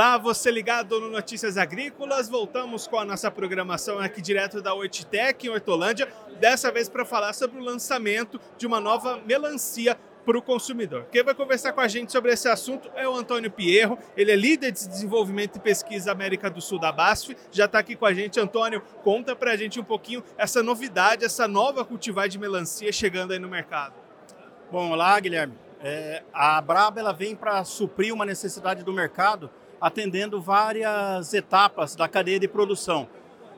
Olá, você ligado no Notícias Agrícolas. Voltamos com a nossa programação aqui direto da Oititec, em Hortolândia, dessa vez para falar sobre o lançamento de uma nova melancia para o consumidor. Quem vai conversar com a gente sobre esse assunto é o Antônio Pierro, ele é líder de desenvolvimento e pesquisa América do Sul da BASF, já está aqui com a gente. Antônio, conta para a gente um pouquinho essa novidade, essa nova cultivar de melancia chegando aí no mercado. Bom, olá Guilherme. É, a Braba ela vem para suprir uma necessidade do mercado atendendo várias etapas da cadeia de produção.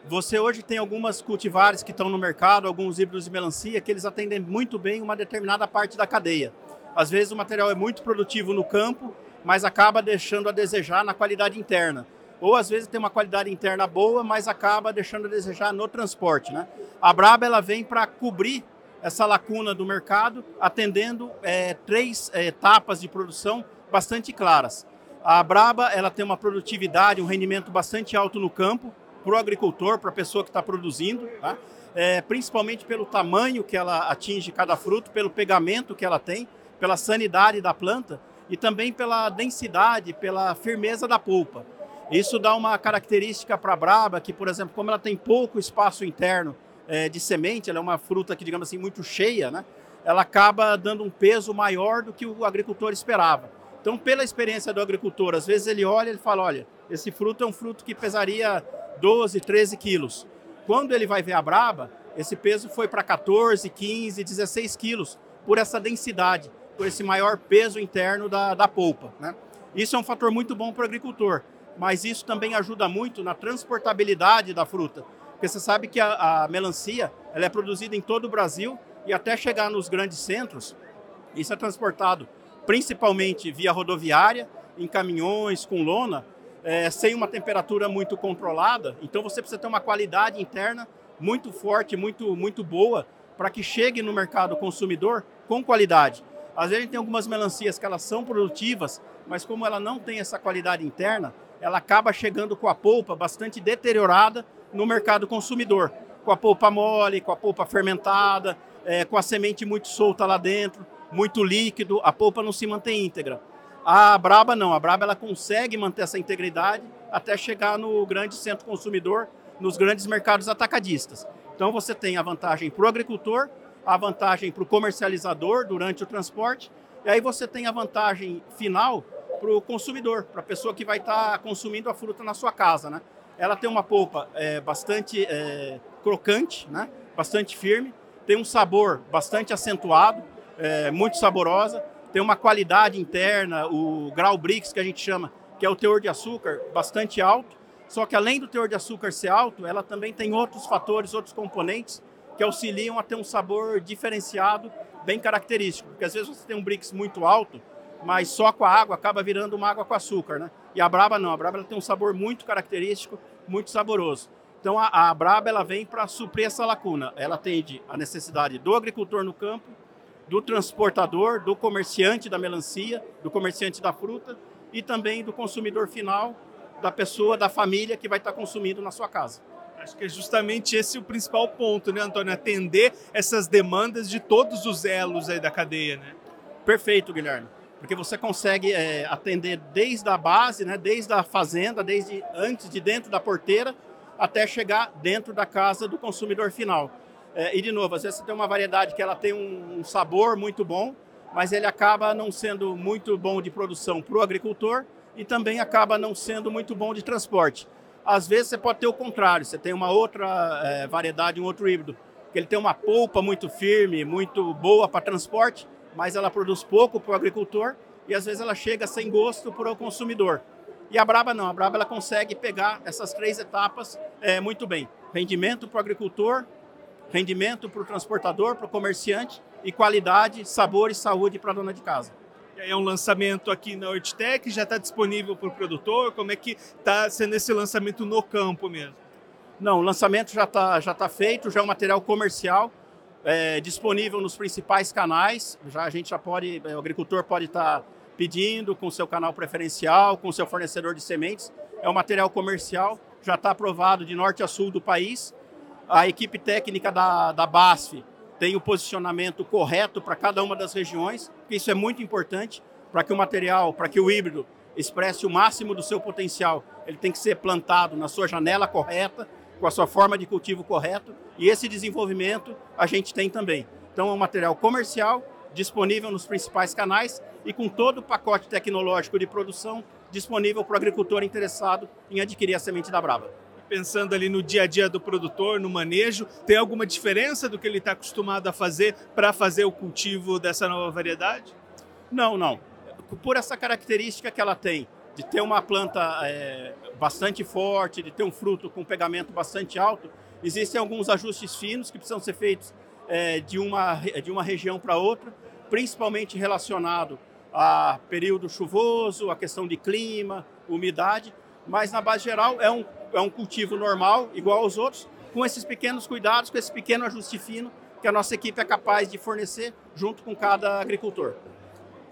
Você hoje tem algumas cultivares que estão no mercado, alguns híbridos de melancia, que eles atendem muito bem uma determinada parte da cadeia. Às vezes o material é muito produtivo no campo, mas acaba deixando a desejar na qualidade interna. Ou às vezes tem uma qualidade interna boa, mas acaba deixando a desejar no transporte. Né? A Braba ela vem para cobrir essa lacuna do mercado, atendendo é, três é, etapas de produção bastante claras. A Braba ela tem uma produtividade, um rendimento bastante alto no campo para o agricultor, para a pessoa que está produzindo, tá? é, principalmente pelo tamanho que ela atinge cada fruto, pelo pegamento que ela tem, pela sanidade da planta e também pela densidade, pela firmeza da polpa. Isso dá uma característica para a Braba, que, por exemplo, como ela tem pouco espaço interno é, de semente, ela é uma fruta que, digamos assim, muito cheia, né? ela acaba dando um peso maior do que o agricultor esperava. Então, pela experiência do agricultor, às vezes ele olha e fala: olha, esse fruto é um fruto que pesaria 12, 13 quilos. Quando ele vai ver a braba, esse peso foi para 14, 15, 16 quilos, por essa densidade, por esse maior peso interno da, da polpa. Né? Isso é um fator muito bom para o agricultor, mas isso também ajuda muito na transportabilidade da fruta. Porque você sabe que a, a melancia ela é produzida em todo o Brasil e até chegar nos grandes centros, isso é transportado principalmente via rodoviária, em caminhões com lona, é, sem uma temperatura muito controlada. Então você precisa ter uma qualidade interna muito forte, muito, muito boa, para que chegue no mercado consumidor com qualidade. Às vezes a gente tem algumas melancias que elas são produtivas, mas como ela não tem essa qualidade interna, ela acaba chegando com a polpa bastante deteriorada no mercado consumidor. Com a polpa mole, com a polpa fermentada, é, com a semente muito solta lá dentro muito líquido, a polpa não se mantém íntegra. A Braba não, a Braba ela consegue manter essa integridade até chegar no grande centro consumidor, nos grandes mercados atacadistas. Então você tem a vantagem para o agricultor, a vantagem para o comercializador durante o transporte, e aí você tem a vantagem final para o consumidor, para a pessoa que vai estar tá consumindo a fruta na sua casa. Né? Ela tem uma polpa é, bastante é, crocante, né? bastante firme, tem um sabor bastante acentuado, é, muito saborosa, tem uma qualidade interna, o grau Brix que a gente chama, que é o teor de açúcar bastante alto. Só que além do teor de açúcar ser alto, ela também tem outros fatores, outros componentes que auxiliam a ter um sabor diferenciado, bem característico. Porque às vezes você tem um Brix muito alto, mas só com a água acaba virando uma água com açúcar, né? E a Braba não, a Braba tem um sabor muito característico, muito saboroso. Então a, a Braba ela vem para suprir essa lacuna. Ela atende a necessidade do agricultor no campo, do transportador, do comerciante da melancia, do comerciante da fruta e também do consumidor final, da pessoa, da família que vai estar consumindo na sua casa. Acho que é justamente esse o principal ponto, né, Antônio? Atender essas demandas de todos os elos aí da cadeia, né? Perfeito, Guilherme. Porque você consegue é, atender desde a base, né, desde a fazenda, desde antes de dentro da porteira, até chegar dentro da casa do consumidor final. É, e de novo, às vezes você tem uma variedade que ela tem um, um sabor muito bom, mas ele acaba não sendo muito bom de produção para o agricultor e também acaba não sendo muito bom de transporte. Às vezes você pode ter o contrário, você tem uma outra é, variedade, um outro híbrido, que ele tem uma polpa muito firme, muito boa para transporte, mas ela produz pouco para o agricultor e às vezes ela chega sem gosto para o consumidor. E a Braba não, a Braba ela consegue pegar essas três etapas é, muito bem. Rendimento para o agricultor, rendimento para o transportador, para o comerciante e qualidade, sabor e saúde para a dona de casa. É um lançamento aqui na Hortitec, já está disponível para o produtor? Como é que está sendo esse lançamento no campo mesmo? Não, o lançamento já está já tá feito, já é um material comercial, é, disponível nos principais canais. Já a gente já pode, é, o agricultor pode estar tá pedindo com seu canal preferencial, com seu fornecedor de sementes. É um material comercial, já está aprovado de norte a sul do país a equipe técnica da, da BASF tem o posicionamento correto para cada uma das regiões, porque isso é muito importante para que o material, para que o híbrido expresse o máximo do seu potencial, ele tem que ser plantado na sua janela correta, com a sua forma de cultivo correto, e esse desenvolvimento a gente tem também. Então é um material comercial, disponível nos principais canais e com todo o pacote tecnológico de produção disponível para o agricultor interessado em adquirir a semente da Brava. Pensando ali no dia a dia do produtor, no manejo, tem alguma diferença do que ele está acostumado a fazer para fazer o cultivo dessa nova variedade? Não, não. Por essa característica que ela tem, de ter uma planta é, bastante forte, de ter um fruto com pegamento bastante alto, existem alguns ajustes finos que precisam ser feitos é, de, uma, de uma região para outra, principalmente relacionado a período chuvoso, a questão de clima, umidade, mas na base geral é um, é um cultivo normal, igual aos outros, com esses pequenos cuidados, com esse pequeno ajuste fino que a nossa equipe é capaz de fornecer junto com cada agricultor.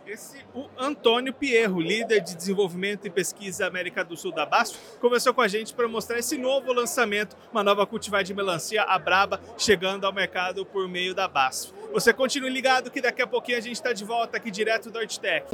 Esse, o Antônio Pierro, líder de desenvolvimento e pesquisa América do Sul da Basto, conversou com a gente para mostrar esse novo lançamento, uma nova cultivar de melancia, a Braba, chegando ao mercado por meio da Basto. Você continue ligado que daqui a pouquinho a gente está de volta aqui direto do Hortitec.